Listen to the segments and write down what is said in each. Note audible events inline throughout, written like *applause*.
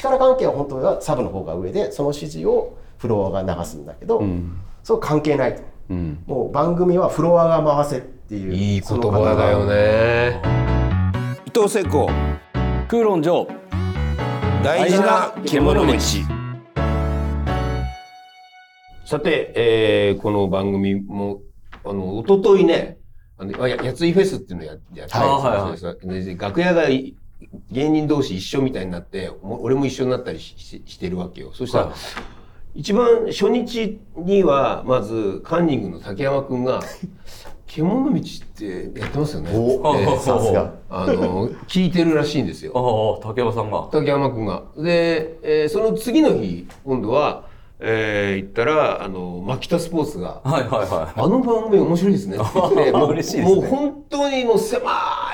力関係は本当はサブの方が上でその指示をフロアが流すんだけど、そう関係ないと、もう番組はフロアが回せっていういい言葉だよね。伊藤聖子。空論上大事な獣道。さて、えーこの番組もあの一昨日ねあのややついフェスっていうのをややってはいたんです。よで楽屋がい芸人同士一緒みたいになっても俺も一緒になったりしししてるわけよ。そしたら、はい。一番初日にはまずカンニングの竹山くんが「獣道ってやってますよね」おってさすが。あの聞いてるらしいんですよ。ああ竹山さんが。竹山くんが。で、えーその次の日今度は、えー行ったらあのマキタスポーツがはいはいはあの番組面白いですね。って言ってもう嬉しいですね。もう本当にもう狭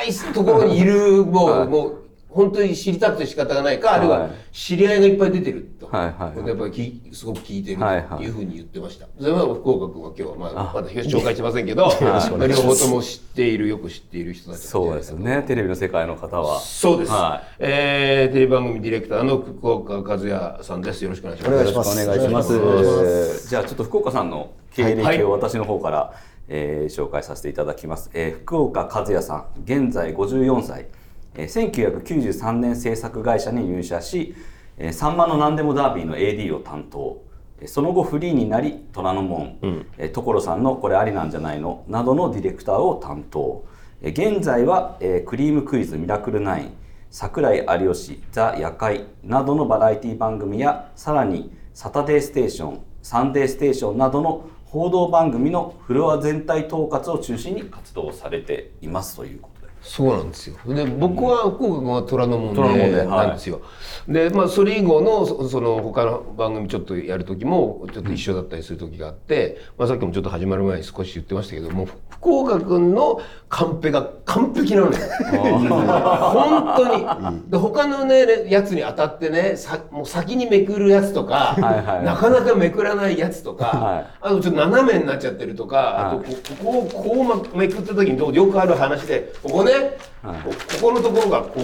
いところにいるもう、はい。もう本当に知りたくて仕方がないか、あるいははい知り合いがいっぱい出てると、はいはい。はいやっぱりきすごく聞いてるというふうに言ってました。それは福岡君は今日はまあまだ紹介しませんけど、両方とも知っているよく知っている人たちいそうですよね。テレビの世界の方は。そうです、はえーテレビ番組ディレクターの福岡和也さんです。よろしくお願いします。お願いします。お願いします。じゃあちょっと福岡さんの経歴を私の方から、えー紹介させていただきます、えー福岡和也さん現在54歳、えー1993年制作会社に入社し「えーさんまの何でもダービー」の AD を担当。えーその後フリーになり虎ノ門、えー所さんの「これありなんじゃないの?」などのディレクターを担当。えー現在は、えークリームクイズミラクル9桜井有吉ザ・夜会などのバラエティ番組やさらにサタデーステーションサンデーステーションなどの報道番組のフロア全体統括を中心に活動されていますということ。でそうなんですよ。で僕は福岡君は虎ノ門ででなんですよ。でまあそれ以後のそその他の番組ちょっとやる時もちょっと一緒だったりする時があって、まあさっきもちょっと始まる前に少し言ってましたけどもう福岡君のカンペが完璧なのよ。本当に。で他のねやつに当たってねさもう先にめくるやつとか、はいはいなかなかめくらないやつとか、はいあとちょっと斜めになっちゃってるとか、あとこここをこうまめくった時にどうよくある話でここね、はい。こここのところがこう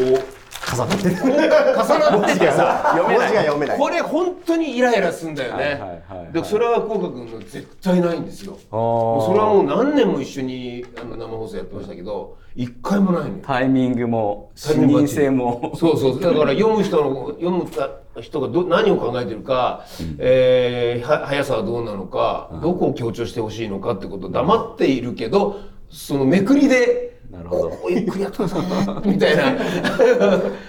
重なってる重なっててさ文字が読めない。これ本当にイライラすんだよね、はいはいでそれは福岡君の絶対ないんですよ。それはもう何年も一緒にあの生放送やってましたけど一回もないのよ。タイミングも視タイミングバッチリ認性も。そうそう。だから読む人の読む人がど何を考えてるか、えーは速さはどうなのか、どこを強調してほしいのかってことを黙っているけどそのめくりでなるほど。ゆっくりやってくださいみたいな。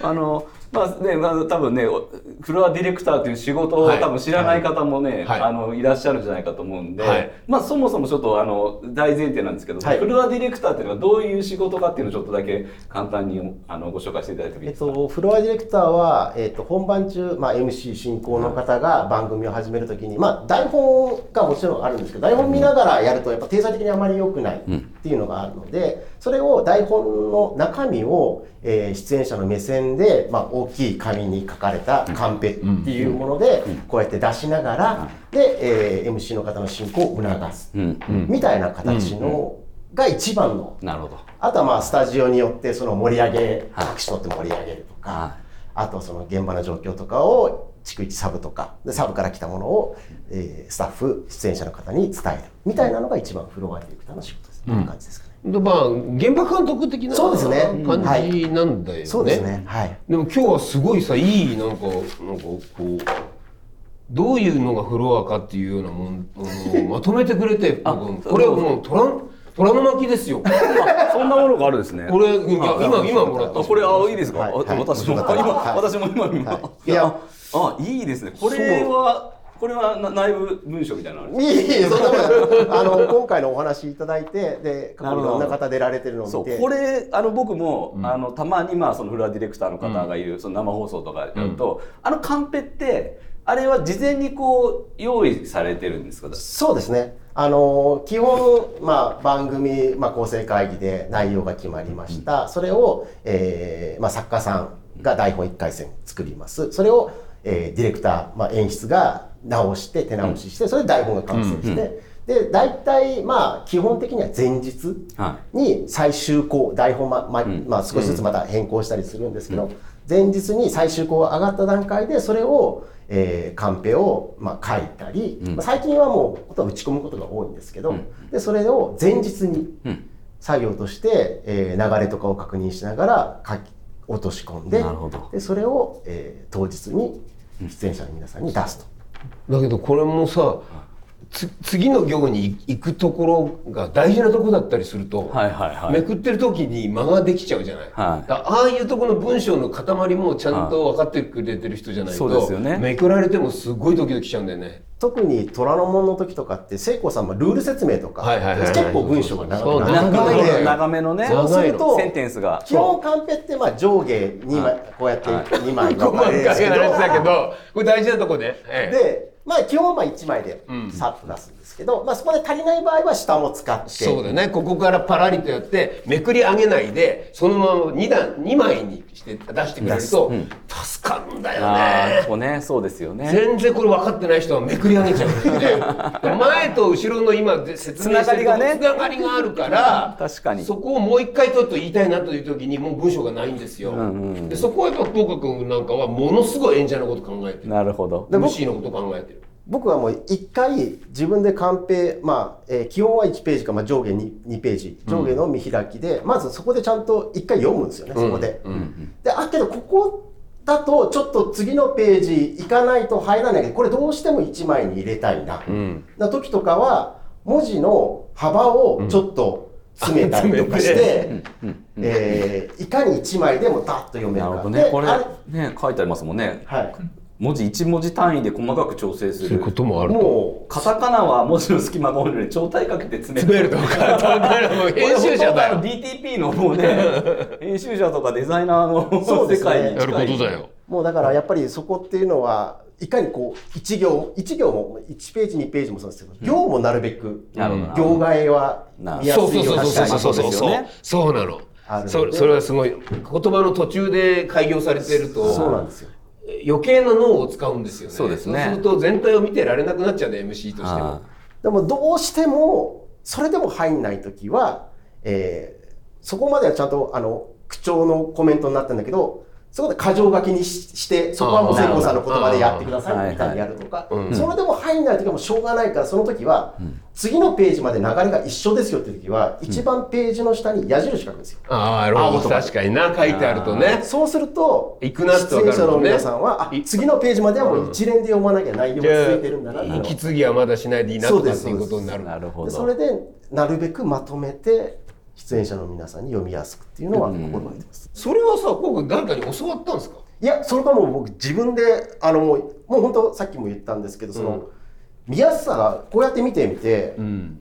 *laughs* あのまあね、まあ、多分ねおフロアディレクターという仕事をはい。多分知らない方もね、はい。あのいらっしゃるんじゃないかと思うんで、はい。まあそもそもちょっとあの大前提なんですけど、はい。フロアディレクターっていうのはどういう仕事かっていうのをちょっとだけ簡単にあのご紹介していただいてもいいえっですか、と、フロアディレクターは、えっと、本番中、まあ、MC 進行の方が番組を始めるときに、まあ、台本がもちろんあるんですけど台本見ながらやるとやっぱ定裁的にあまり良くないっていうのがあるのでそれを台本の中身を、えー出演者の目線で、まあ、大きい紙に書かれたカンペっていうものでこうやって出しながらで、えー MC の方の進行を促す。うん。みたいな形のが一番の。なるほど。あとはまあスタジオによってその盛り上げはい。隠し取って盛り上げるとか、はい。あとその現場の状況とかを逐一サブとかでサブから来たものを、えースタッフ出演者の方に伝える。みたいなのが一番フロアディレクターの仕事です、こんな感じですまあ現場監督的なそうですね。感じなんだよね。そうですね。はい。でも今日はすごいさいいなんかなんかこうどういうのがフロアかっていうようなものをまとめてくれてこれはもう虎虎の巻ですよ。あそんなものがあるんですね。これいや今今もらった。あこれあいいですか、あはいはい。私も、今、はい私も今今、はいいやあいいですね。これはこれはな内部文書みたいなのあるいえいえそんなことない。あの今回のお話いただいてで過去にいろんな方出られてるのを見て。これあの僕も、あのたまにまあそのフロアディレクターの方がいる、その生放送とかやると、あのカンペってあれは事前にこう用意されてるんですか？そうですね。あの基本、まあ、番組、まあ、構成会議で内容が決まりました。それを、えーまあ、作家さんが台本1回戦作ります。それを、えーディレクター、まあ、演出が直して、手直しして、それで台本が完成して、で、大体、まあ、基本的には前日はに最終稿、台本ま、ままあ、少しずつまた変更したりするんですけど、前日に最終稿が上がった段階でそれを、えーカンペを、まあ、書いたり、うん。まあ最近はもう打ち込むことが多いんですけど、でそれを前日にうん。作業として、えー流れとかを確認しながら書き落とし込んででそれを、えー当日に出演者の皆さんに出すと。だけどこれもさつ次の行に行くところが大事なとこだったりすると、はいはいはい。めくってる時に間ができちゃうじゃない、はい。ああいうところの文章の塊もちゃんと分かってくれてる人じゃないと、すよね。めくられてもすごいドキドキしちゃうんだよね。特に虎ノ門の時とかって聖子さんもルール説明とか、結構文章が長く長長めのねそうするとセンテンスが。基本カンペってまあ上下2枚、こうやって2枚細かい話ですけどだけどこれ大事なとこね。ええ。でまあ基本はまあ1枚でさっと出すんですけど、まあそこで足りない場合は下も使って。そうだね。ここからパラリとやってめくり上げないでそのまま2段2枚にして出してくれると助かるんだよね。ここね。そうですよね。全然これ分かってない人はめくり上げちゃうんで *laughs* 前と後ろの今で説明してつながりがね。つながりがあるから *laughs* 確かに。そこをもう一回ちょっと言いたいなという時にもう文章がないんですよ、でそこはやっぱ福岡君なんかはものすごい演者のこと考えてる。なるほど。で僕 MC のこと考えてる僕はもう1回自分でカンペ、まあえー基本は1ページか、まあ、上下 2, 2ページ。上下の見開きで、まずそこでちゃんと1回読むんですよね、そこで。であけどここだとちょっと次のページ行かないと入らないけどこれどうしても1枚に入れたいな、な時とかは文字の幅をちょっと詰めたりとかして、えーいかに1枚でもダッと読めるか。なるほどね。これあね書いてありますもんね。はい、文字1文字単位で細かく調整する。もあもカタカナは文字の隙間が多いので超体かけて詰め詰めるとか編集者だよ。DTP のもうね *laughs* 編集者とかデザイナーのね。世界にやることだよ。もうだからやっぱりそこっていうのはいかにこう1行1行も1ページ2ページもそうですけど、行もなるべくなるほどな。行替えは見やすいようそうそうそうにしたりそうそうそう。そうですよね。そうなの。そそれはすごい。言葉の途中で開業されてると。そうなんですよ余計な脳を使うんですよね。そうですね。そうすると全体を見てられなくなっちゃうね MC としても。あでもどうしてもそれでも入んない時は、えーそこまではちゃんとあの口調のコメントになったんだけどそこで箇条書きにししてそこはもう聖子さんの言葉でやってくださいみたいにやるとか、うん。それでも入んない時はもうしょうがないからその時は、次のページまで流れが一緒ですよって時は、一番ページの下に矢印書くんですよ。ああ確かにな書いてあるとね。そうすると、行くなって出演者の皆さんは、あい次のページまではもう一連で読まなきゃ内容が続いてるんだな息継ぎはまだしないでいいなとかっていうことになる。なるほどでそれでなるべくまとめて出演者の皆さんに読みやすくっていうのは心がけてます。それはさこう誰かに教わったんですか？いやそれからもう僕自分であのもうもう本当さっきも言ったんですけどその、見やすさがこうやって見てみて、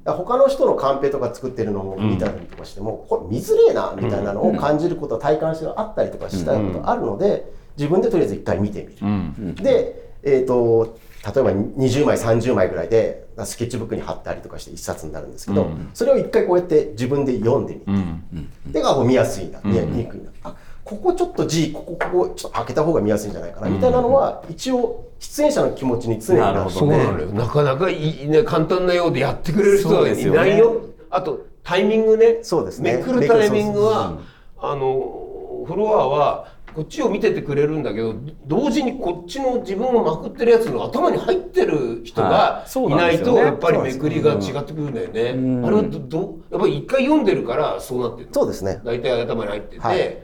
他の人のカンペとか作ってるのを見たりとかしても、これ見づれえなみたいなのを感じること、体感してあったりとかしたことあるので、自分でとりあえず一回見てみる。で、えー、と例えば20枚30枚ぐらいでスケッチブックに貼ったりとかして一冊になるんですけど、それを一回こうやって自分で読んでみて、であこう見やすいな見にくいな。あここちょっと字ここここちょっと開けた方が見やすいんじゃないかなみたいなのは一応出演者の気持ちに常になるのでなる。ほどねななかなかいいね簡単なようでやってくれる人はいないよあとタイミングね。そうですね。めくるタイミングはあのフロアはこっちを見ててくれるんだけど同時にこっちの自分をまくってるやつの頭に入ってる人がはい。ないとやっぱりめくりが違ってくるんだよね。あれはどどやっぱり一回読んでるからそうなってるの。そうですね。大体頭に入ってて、はい。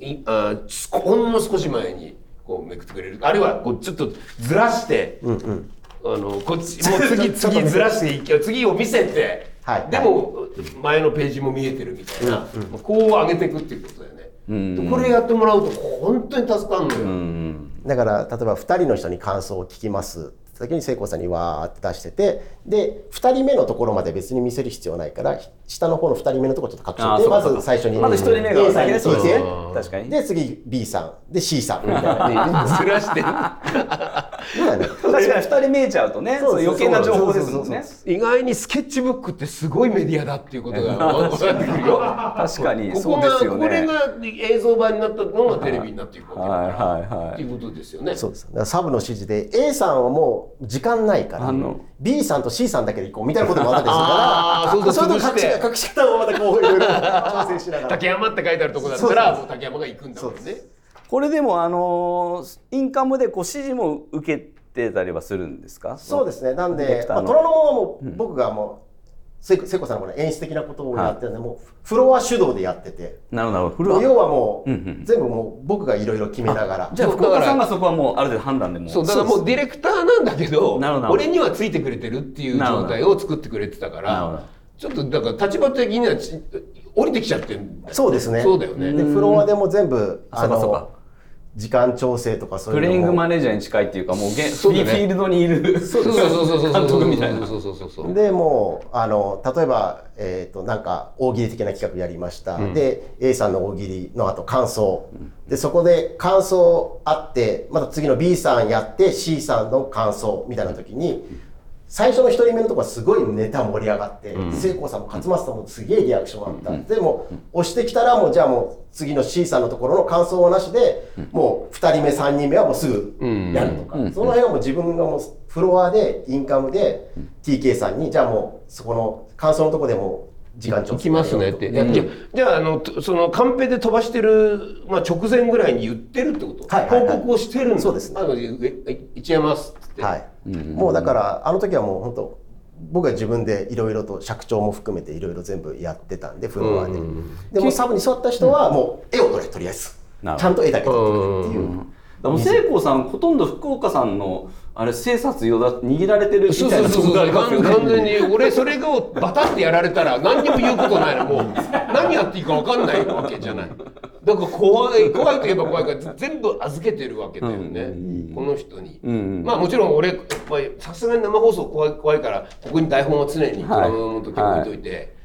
いあすほんの少し前にこうめくってくれる。あるいはこうちょっとずらして、うんうん。あのこっち *laughs* もう次次ずらしていけ次を見せて、はい。でも前のページも見えてるみたいな、こう上げていくっていうことだよね、うん。でこれやってもらうと本当に助かるのよ、うん。だから例えば2人の人に感想を聞きます先に聖子さんにわーって出しててで2人目のところまで別に見せる必要ないから下の方の2人目のところちょっと隠してまず最初にまず一人目が A さんに聞いて先ですね確かに。で次 B さん。で C さん。みたいな。*laughs* ずらして確かに2人見えちゃうとねそう余計な情報ですもんね。意外にスケッチブックってすごいメディアだっていうことが分かってくるよ。確かにここがそうですよね。これが映像版になったのがテレビになっていくわけだから、はいはいはい。っていうことですよね。そうです。サブの指示で A さんはもう時間ないからあの。B さんと C さんだけで行こうみたいなこともあったりする *laughs* あーそうからそうそれと潰して。隠し隠し方をまたこういろいろ *laughs* 調整しながら。竹山って書いてあるとこだったらもう竹山が行くんだもんね。これでもあのインカムでこう指示も受けてたりはするんですか？そうですね。なんで、まあ、虎ノ門はもう僕がもうせ聖子さんのこの演出的なことをやってるんで、もうフロア主導でやってて。なるほどフロア。要はもう、うんうん。全部もう僕がいろいろ決めながら。じゃあ福岡さんがそこはもうある程度判断でもう。そうだからもうディレクターなんだけどなるほど俺にはついてくれてるっていう状態を作ってくれてたかなるほど。らちょっとだから立場的にはち降りてきちゃってるそうですね。そうだよね。でフロアでも全部あそうかそうか。の時間調整とかそうプレイングマネージャーに近いっていうかもうゲ *laughs* ね。ィールドにいるそうそうそうそうそう監督みたいな。そうそうそうそうでもうあの例えば、えー、となんか大喜利的な企画やりました、で A さんの大喜利の後感想、でそこで感想あってまた次の B さんやって C さんの感想みたいな時に最初の1人目のとこはすごいネタ盛り上がって、聖光さんも勝松さんもすげえリアクションあった、でも押してきたらもうじゃあもう次の C さんのところの感想はなしで、もう2人目3人目はもうすぐやるとか、その辺はもう自分がもうフロアでインカムで TK さんにじゃあもうそこの感想のとこでもう時間調整行きますねって、うん。じゃああのとそのカンペで飛ばしてる、まあ、直前ぐらいに言ってるってこと、はいはいはい。報告をしてるんだ。そうですね。あのっちゃいますって、はい、もうだからあの時はもう本当僕は自分でいろいろと尺調も含めていろいろ全部やってたんでフロアで、でもサブに座った人はもう絵を撮れとりあえず。ちゃんと絵だけ撮ってくれっていう、でも聖光さんほとんど福岡さんのあれ生殺与だ握られてるみそうたいなそうそうそうとこがありますよ完全に俺それをバタってやられたら何にも言うことない。のもう何やっていいか分かんないわけじゃないだから怖い怖いといえば怖いから全部預けてるわけだよね、この人に、んまあもちろん俺やっぱりさすがに生放送怖い怖いからここに台本は常にドラマの時置いといて、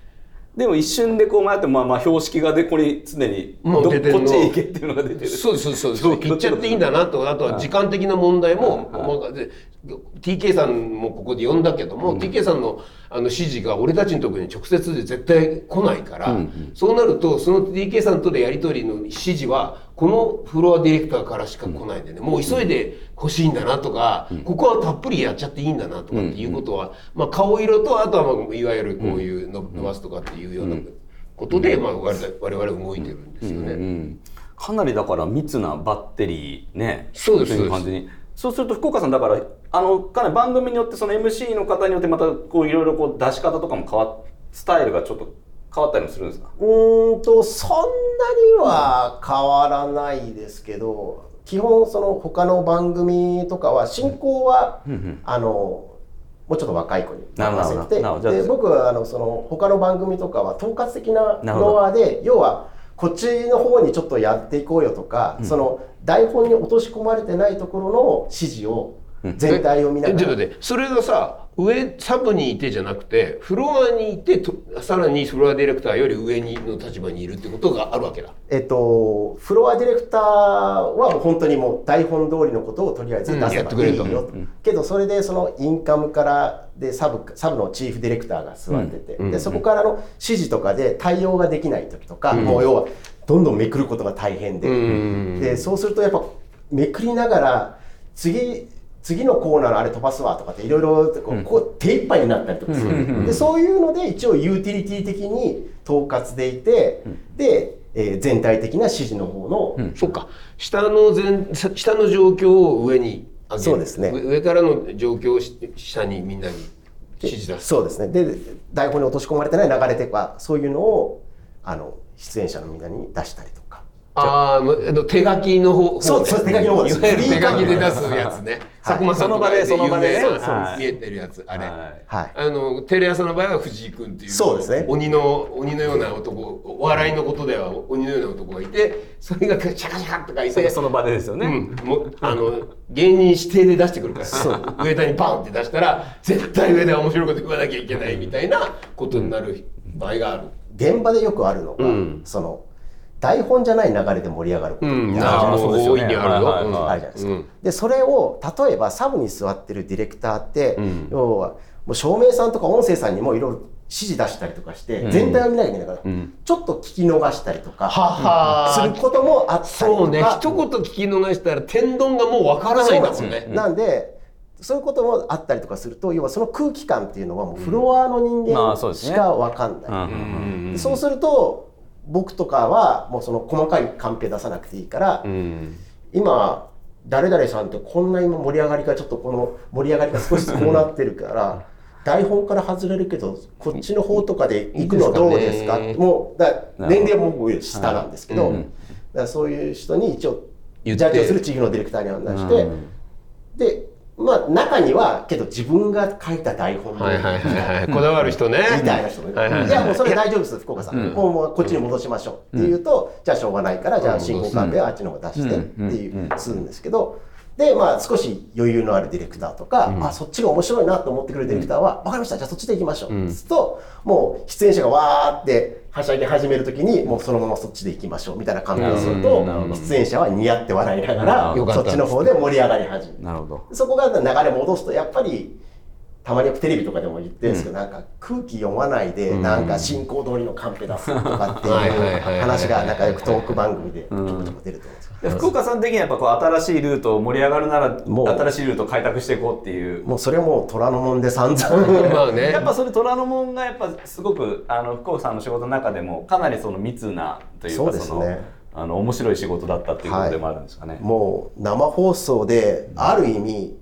でも一瞬でこう迷ってまあまあ標識がでここに常にこっちへ行けっていうのが出てる。そうそうそうそう言っちゃっていいんだなとあとは時間的な問題も、まあで TK さんもここで呼んだけども、TK さんのあの指示が俺たちのところに直接で絶対来ないから、そうなるとその TK さんとのやり取りの指示はこのフロアディレクターからしか来ないんでね、もう急いで欲しいんだなとか、ここはたっぷりやっちゃっていいんだなとかっていうことは、まあ、顔色とあとはまあいわゆるこういうの伸ばすとかっていうようなことで、まあ、我々動いてるんですよね。うんかなりだから密なバッテリーね。そうですという感じにそうすると福岡さんだからあのかなり番組によってその MC の方によってまたこういろいろこう出し方とかも変わっスタイルがちょっと変わったりもするんですか？うーんとそんなには変わらないですけど基本その他の番組とかは進行は、あのもうちょっと若い子に任せてで僕はあのその他の番組とかは統括的なフロアで要はこっちの方にちょっとやっていこうよとか、その台本に落とし込まれてないところの指示を全体を見ながら。それがさ上サブにいてじゃなくてフロアにいてとさらにフロアディレクターより上にの立場にいるってことがあるわけだ。えっと、フロアディレクターは本当にもう台本通りのことをとりあえず出うんせばいいよと、けどそれでそのインカムからでサブサブのチーフディレクターが座ってて、でそこからの指示とかで対応ができない時とか、もう要はどんどんめくることが大変で,、でそうするとやっぱめくりながら次次のコーナーのあれ飛ばすわとかっていろいろこう手一杯になったりとかする、でそういうので一応ユーティリティ的に統括でいて、で、えー全体的な指示の方の、そっか。下の全下の状況を上に上げる。そうですね。上上からの状況をし下にみんなに指示出す。そうですね。で台本に落とし込まれてない流れとかそういうのをあの出演者のみんなに出したりとかあの手書きの方そうそう手書きの方です。手書きで出すやつね。はい。佐久間さその場でその場で見えてるやつあれ。はい。はい。あのテレ朝の場合は藤井君っていうそうですね。鬼の鬼のような男お笑いのことでは鬼のような男がいてそれがシャカシャカって書いてその場でですよね、うん、もうあの芸人指定で出してくるから上田にバンって出したら絶対上田は面白いこと言わなきゃいけないみたいなことになる場合がある。現場でよくあるのが、うん。その台本じゃない流れで盛り上がること。ああそうですよね。大いにあるじゃないですか。うん。でそれを例えばサブに座ってるディレクターって、ん。要はもう照明さんとか音声さんにもいろいろ指示出したりとかして、全体を見なきゃいけないから、ん。ちょっと聞き逃したりとかすることもあったりとか。そうね。一言聞き逃したら天丼がもうわからないんだもんね。なんでそういうこともあったりとかすると要はその空気感っていうのはもうフロアの人まあ間しか分かんない、うんうんうん。でそうすると僕とかはもうその細かいカンペ出さなくていいから、うん。今誰々さんってこんな今盛り上がりがちょっとこの盛り上がりが少しこうなってるから台本から外れるけどこっちの方とかで行くのどうですか？もうだ年齢も下なんですけど、はい。うん。だそういう人に一応ジャッジをするチームのディレクターに案内して、うん。でまあ中にはけど自分が書いた台本はいはいはいはい。こだわる人ね。みたいな人もいる、はいはいはいい。やもうそれ大丈夫です福岡さん、うん。もうもうこっちに戻しましょうって言うと、じゃあしょうがないからじゃあ進行カンペはあっちの方出してってうん。いうするんですけどでまあ少し余裕のあるディレクターとか、あそっちが面白いなと思ってくれるディレクターは、分かりましたじゃあそっちで行きましょう、うん。するともう出演者がわーってはしゃぎ始めるときにもうそのままそっちで行きましょうみたいなカンペをすると出演者はニヤって笑いながならそっちの方で盛り上がり始める。なるほど。そこが流れ戻すとやっぱりたまにテレビとかでも言ってるんですけど、なんか空気読まないで、なんか進行通りのカンペ出すとかってはいはいはいいうはい。話が仲良くトーク番組でちょこちょこ出ると思うんです福岡さん的にはやっぱこう新しいルートを盛り上がるならもう新しいルートを開拓していこうっていう。もうそれもう虎ノ門で散々。*laughs* まあね。やっぱそれ虎ノ門がやっぱすごくあの福岡さんの仕事の中でもかなりその密なというそうかそのですね。あの面白い仕事だったっていうことでもあるんですかね。もう生放送である意味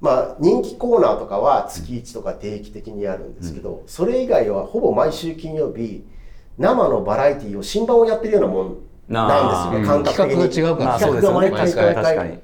まあ人気コーナーとかは月1とか定期的にやるんですけど、それ以外はほぼ毎週金曜日生のバラエティーを新版をやってるようなもんなんですよねうん感覚的に。企画が違うから。企画が毎回毎回確かに。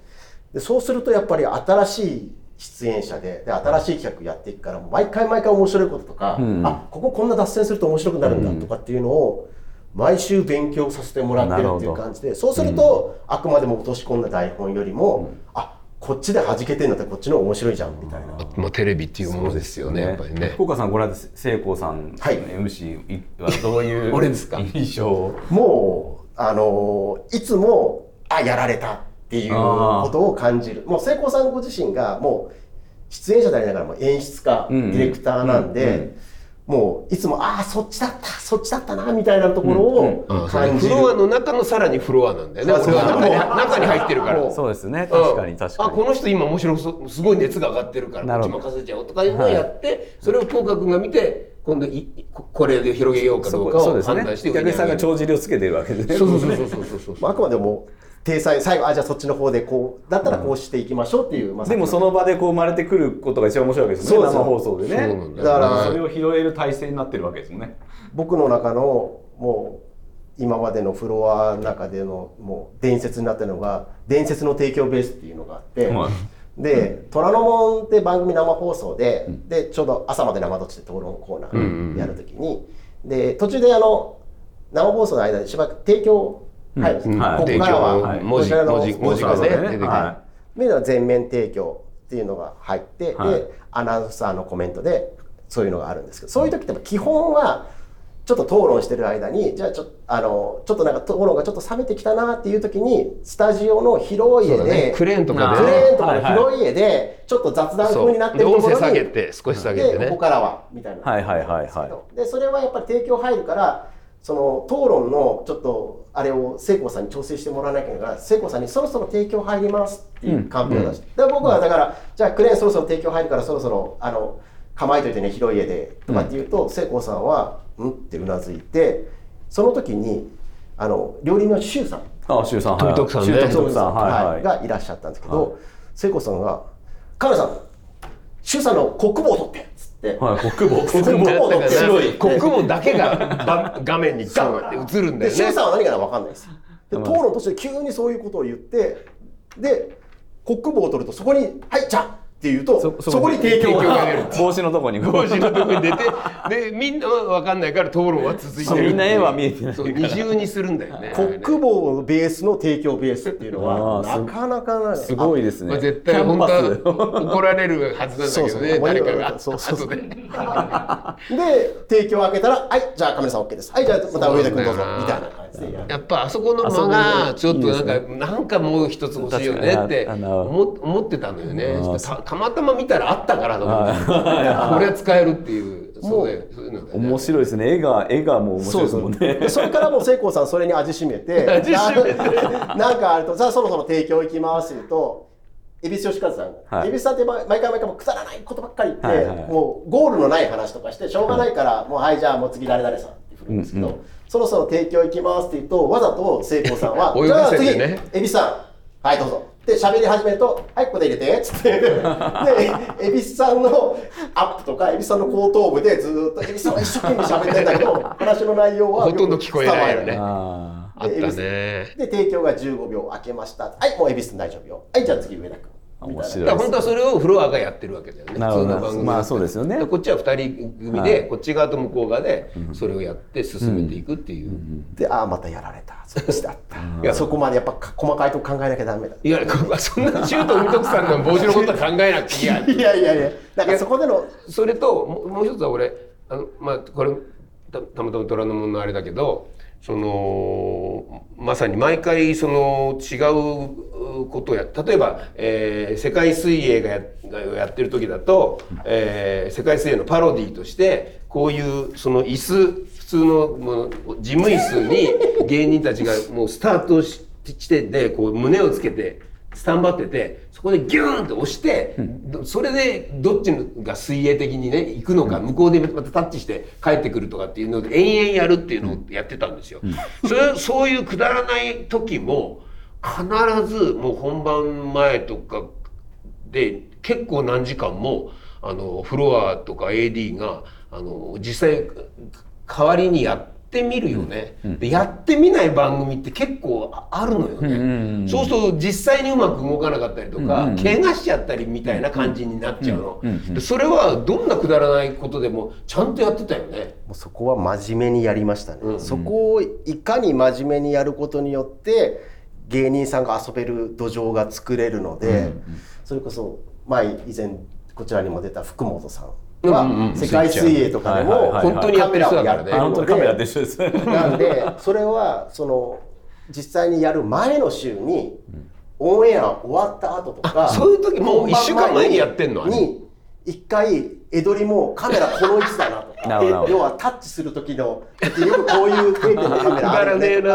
でそうするとやっぱり新しい出演者でで新しい企画やっていくから毎回毎回面白いこととか、うん。あこここんな脱線すると面白くなるんだとかっていうのを毎週勉強させてもらってるっていう感じでそうすると、あくまでも落とし込んだ台本よりも、あこっちで弾けてんだったらこっちの面白いじゃんみたいな。まあテレビっていうものですよねやっぱりね。福岡さんこの間聖光さんのはい。MC はどういう *laughs* 俺ですか？印象をもうあのいつもあやられたっていうことを感じる。もう聖子さんご自身がもう出演者でありながらも演出家、うんディレクターなんで、うんうんもういつもああそっちだったそっちだったなみたいなところをあそうね感じる、フロアの中のさらにフロアなんだよね。そうそう。俺は中に中に入ってるから。そうですね確かに確かに。あこの人今面白そうすごい熱が上がってるからこっち任せちゃおうとかいうのをやって、それを福岡君が見て今度いいここれで広げようかどうかをそうですね。判断してお客さんが上帳尻をつけてるわけですね。そうそうそうそうそうあくまでも体裁最後あじゃあそっちの方でこうだったらこうしていきましょうっていう、まあでもその場でこう生まれてくることが一番面白いわけですよねそう生放送でね。そうなんだからそれを拾える体制になってるわけですもんね。僕の中のもう今までのフロアの中でのもう伝説になってるのが伝説の提供ベースっていうのがあって、はいで「虎ノ門」って番組生放送で,、でちょうど朝まで生どっちで討論コーナーやるときに、で途中であの生放送の間でしばらく提供はい。ここからは、はい。文字文字文字がね。出てくるはメインは全面提供っていうのが入って、はい。でアナウンサーのコメントでそういうのがあるんですけどそういう時って基本はちょっと討論してる間にじゃあちょっとあのちょっとなんか討論がちょっと冷めてきたなっていう時にスタジオの広い家で、ね。クレーンとかあでねクレーンとかの広い家でちょっと雑談風になってるところに音声下げて少し下げてね。でここからはみたいな。はいはいはいはい。でそれはやっぱり提供入るからその討論のちょっとあれを聖子さんに調整してもらわなきゃいけないから聖子さんにそろそろ提供入りますっていうカンペを出して、で僕はだから、じゃあクレーンそろそろ提供入るからそろそろあの構えといてね広い家でとかって言うと、聖子さんはうんってうなずいてその時にあの料理人の周さん。あ周さん富徳さんね。周徳さんはいはい。がいらっしゃったんですけど、聖子さんが「カメラさん周さんのコッを取って」っつって。は *laughs* い国防。国国防防だから白い国門だけがば *laughs* 画面にガンって映るんだで、よね。周さんは何か分かんないです。で、討論として急にそういうことを言って、で、コック棒を取ると、そこに、はい、じゃあって言うと、そこに提供が出る。帽子のとこに。帽子のとこに出てで *laughs* みんなは分かんないから討論は続いてるみんな絵は見えてない。そう二重にするんだよねコック棒のベースの提供ベースっていうのは、あーなかなかない。すごいですね。まあ、絶対本当は怒られるはずなんだけどねそうそう。誰かが。そうそうそう。後で。で、提供を開けたら、はい、じゃあカメラさん OK です。はい、じゃあまた上田君どうぞ。みたいな感じ。でやっぱあそこの間がちょっとなんかなんかもう一つ欲しいよねって思思ってたのよね。あたたまたま見たらあったからと思ってこれは使えるっていうそうね。面白いですね。絵が絵がもう面白いですもんね。でそれからもう聖光さんそれに味しめて味しめて。な *laughs* なんかあると「じゃあそろそろ提供行きます」と恵比寿吉和さん、はい。恵比寿さんって毎毎回毎回もうくだらないことばっかり言って、はいはいもうゴールのない話とかしてしょうがないから、もうはいじゃあもう次誰々さんって振るんですけど、そろそろ提供行きますって言うとわざと聖子さんは *laughs* じゃあ次せてね恵比寿さん。はいどうぞ。で喋り始めると「はいここで入れて」っつって。で恵比寿さんのアップとか恵比寿さんの後頭部でずーっと恵比寿さんは一生懸命喋ってんだけど話の内容はほとんど聞こえないよね。ああったね。で提供が15秒空けました。はいもう恵比寿大丈夫よ。はいじゃあ次上田君面白いだから本当はそれをフロアがやってるわけだよね。なるほど。普通の番組まあそうですよね。でこっちは2人組で、はい。こっち側と向こう側でそれをやって進めていくっていう、でああまたやられた。そしてあった。いやそこまでやっぱか細かいとこ考えなきゃダメだいやこそんなシュート海徳さんの帽子のことは考えなくていいや。いやいやいや。なんかそこでのそれともうもう一つは俺あのまあこれたたまたま虎ノ門のあれだけどそのまさに毎回その違うことをや例えば、えー世界水泳がややってる時だと、えー世界水泳のパロディーとしてこういうその椅子普通の事務椅子に芸人たちがもうスタートし地点でこう胸をつけてスタンバっててこでギューンと押して、どそれでどっちが水泳的にね行くのか、向こうでまたタッチして帰ってくるとかっていうので延々やるっていうのをやってたんですよ。それそういうくだらない時も必ずもう本番前とかで結構何時間もあのフロアとか AD があの実際代わりにやってみるよね、でやってみない番組って結構ああるのよね、そうすると実際にうまく動かなかったりとか、怪我しちゃったりみたいな感じになっちゃうの、でそれはどんなくだらないことでもちゃんとやってたよね。もうそこは真面目にやりましたね、そこをいかに真面目にやることによって芸人さんが遊べる土壌が作れるので、それこそ前以前こちらにも出た福本さんは、世界水泳とかでも、本当にやってる人だからね。カメラ本当にカメラと一緒ですなんでそれはその実際にやる前の週にオンエア終わった後とかそういう時もう一週間前にやってんの？に一回江戸りもカメラこの位置だなとか要はタッチする時のよくこういう定点のカメラあるよねとく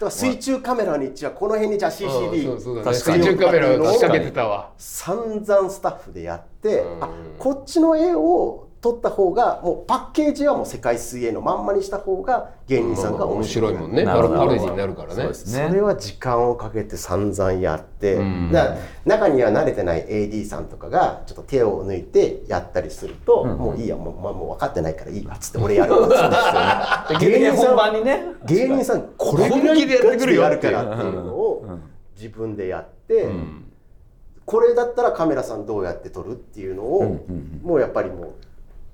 かとか水中カメラにじゃあこの辺にじゃあ CCD そうそうだね。確かに水中カメラを仕掛けてたわ。散々スタッフでやってあこっちの絵を撮った方がもうパッケージはもう世界水泳のまんまにした方が芸人さんが面面白い。もんねパロディになるからね。そうですそれは時間をかけて散々やって、ん。だ中には慣れてない AD さんとかがちょっと手を抜いてやったりすると、もういいやもう,、まあ、もう分かってないからいいわっつって俺やるわっつって芸人さん本番にね。芸人さんこれぐらいでやってくるよガチでやるからっていうのを自分でやって、これだったらカメラさんどうやって撮るっていうのを、もうやっぱりもう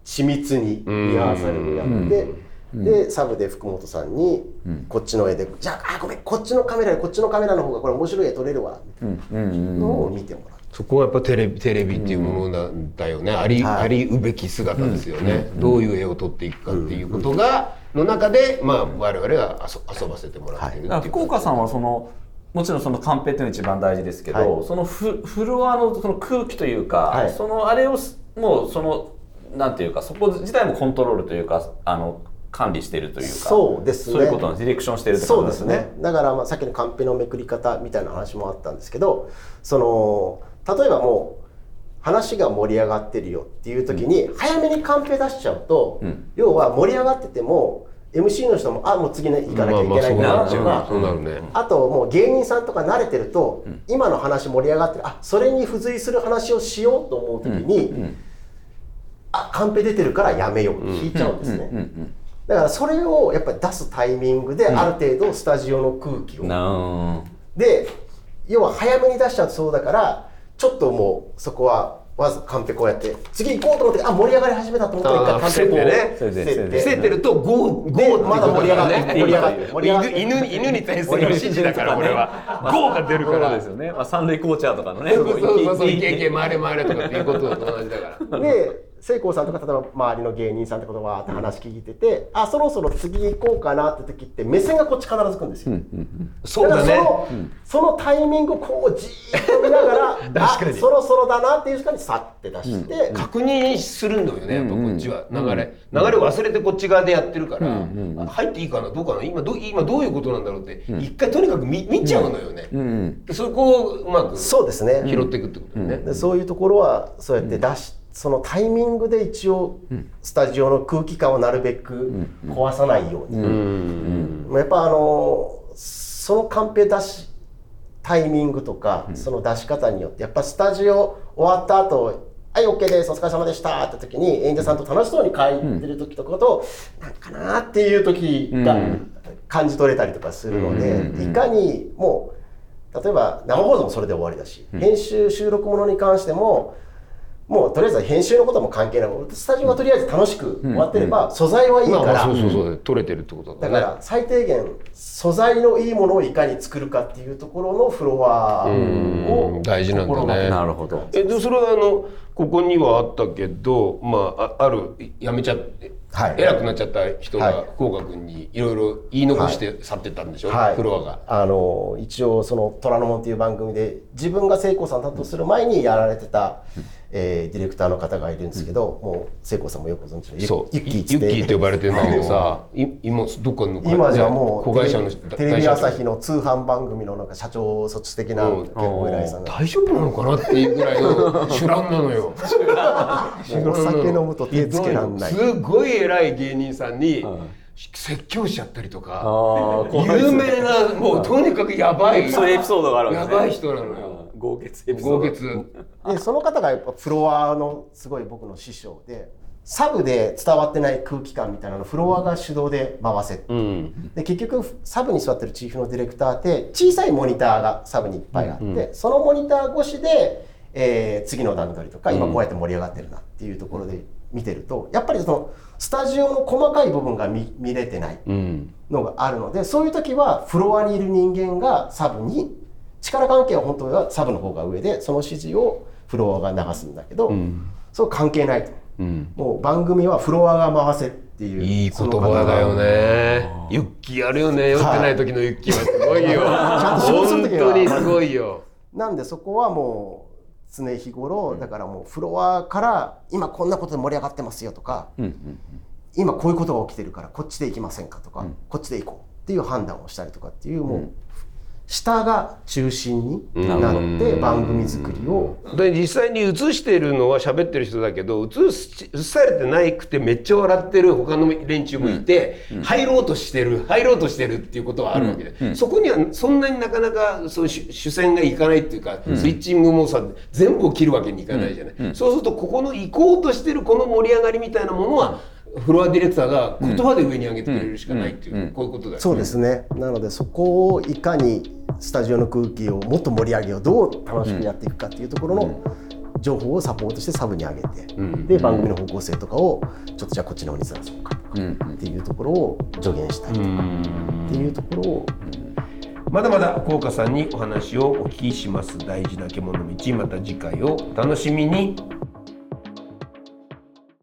緻密にリハーサルをやって、でサブで福本さんにこっちの絵で「じゃああごめんこっちのカメラでこっちのカメラの方がこれ面白い絵撮れるわ」みたいなのを見てもらう。そこはやっぱテレビテレビっていうものだ,、だよね。あり、はい。ありうべき姿ですよね、どういう絵を撮っていくかっていうことが、の中で、まあ、我々が遊遊ばせてもらってるっていう福岡さんはそのもちろんそのカンペっていうのが一番大事ですけど、はい。そのフフロアのその空気というか、はい。そのあれをすもうそのなんていうかそこ自体もコントロールというかあの管理しているというかそうですね。そういうことなんですディレクションしてるってことそうですね。だからまあさっきのカンペのめくり方みたいな話もあったんですけどその例えばもう話が盛り上がってるよっていう時に早めにカンペ出しちゃうと、ん。要は盛り上がってても MC の人もあもう次ね行かなきゃいけないんだなとか、あともう芸人さんとか慣れてると、今の話盛り上がってるあそれに付随する話をしようと思う時に、あカンペ出てるからやめよう。引いちゃうんですね、うんうんだからそれをやっぱり出すタイミングである程度スタジオの空気を、なで要は早めに出しちゃうとそうだからちょっともうそこはわずカンペこうやって次行こうと思ってあ盛り上がり始めたと思ったら一回カンペこう伏せてね。伏せてるとゴーゴーってでまだ盛り上がってね。盛り上がって盛り上がって犬犬犬に対する指示だからこれは。ゴーが出るかそうら。ですよね、まあ、三塁コーチャーとかのねそうそうそうそう。いけいけ回れ回れとかっていうことと同じだから。で聖光さんとか例えば周りの芸人さんってことわーって話聞いてて、あそろそろ次行こうかなって時って目線がこっち必ず来るんですよ。そうだね。からその,、そのタイミングをこうじーっと見ながら *laughs* 確かに。あそろそろだなっていう時間にさって出して、確認するのよねやっぱこっちは。流れ。流れを忘れてこっち側でやってるから。あ入っていいかな？どうかな？今どう今どういうことなんだろうって一回とにかく見見ちゃうのよね。でそこをうまくそうですね、拾っていくってことだよね。でそういうところはそうやって出し、そのタイミングで一応スタジオの空気感をなるべく壊さないように、やっぱあのそのカンペ出しタイミングとか、その出し方によってやっぱスタジオ終わった後はい OK ですお疲れ様でしたって時に演者さんと楽しそうに書いてる時とかと、なんかなっていう時が感じ取れたりとかするので、いかにもう例えば生放送もそれで終わりだし、編集収録ものに関してももうとりあえず編集のことも関係ないスタジオがとりあえず楽しく終わってれば、素材はいいまあから、まあそうそうそう。取れてるってことだねだから最低限素材のいいものをいかに作るかっていうところのフロアうん。を大事なんだね。なるほど。えでそれはあのここにはあったけどまああある辞めちゃって、はい。偉くなっちゃった人はい。が福岡君にいろいろ言い残して去ってったんでしょ、はい。フロアが。あの一応その「虎ノ門」っていう番組で自分が聖子さん担当する前にやられてた、えーディレクターの方がいるんですけど、もう聖子さんもよくご存知のゆそう。ユッキーっつユッキーって呼ばれてるんだけどさ。*laughs* い今どっかの今じゃもう子会社のテレビ朝日の通販番組のなんか社長卒的なうん。結構偉いさんが大丈夫なのかなっていうぐらいの手乱なのよ。*laughs* お酒飲むと手つけらんない。すごい偉い芸人さんに説教しちゃったりとか。有ね。名なもうとにかくやばい。そういうエピソードがあるわけですね。やばい人なのよ。豪傑エピソード豪傑。でその方がやっぱフロアのすごい僕の師匠でサブで伝わってない空気感みたいなのをフロアが主導で回せ、うん。で結局サブに座ってるチーフのディレクターって小さいモニターがサブにいっぱいあって、そのモニター越しで、えー次の段取りとか今こうやって盛り上がってるなっていうところで見てるとやっぱりそのスタジオの細かい部分が見見れてないうん。のがあるのでそういう時はフロアにいる人間がサブに力関係は本当はサブの方が上でその指示をフロアが流すんだけど、そう関係ないと。うん。もう番組はフロアが回せっていういい言葉だよね。ユッキーあるよね。酔ってない時のユッキーはすごいよ。*laughs* 本当にすごいよ。なんでそこはもう常日頃だからもうフロアから今こんなことで盛り上がってますよとか、今こういうことが起きてるからこっちで行きませんかとか、こっちで行こうっていう判断をしたりとかっていうもう下が中心になって番組作りを。で実際に映してるのは喋ってる人だけど映し映されてないくてめっちゃ笑ってる他の連中もいて、入ろうとしてる入ろうとしてるっていうことはあるわけで、そこにはそんなになかなかそういう主主戦がいかないっていうか、スイッチングもさ全部を切るわけにいかないじゃない、そうするとここの行こうとしてるこの盛り上がりみたいなものはフロアディレクターが言葉で上に上げてくれるしかないっていう、こういうことだよね。そうですね。なのでそこをいかにスタジオの空気をもっと盛り上げようどう楽しくやっていくかっていうところの情報をサポートしてサブに上げて、で番組の方向性とかをちょっとじゃあこっちの方にずらそうかとかっていうところを助言したりとかっていうところをまだまだ福岡さんにお話をお聞きします。大事な獣道また次回をお楽しみに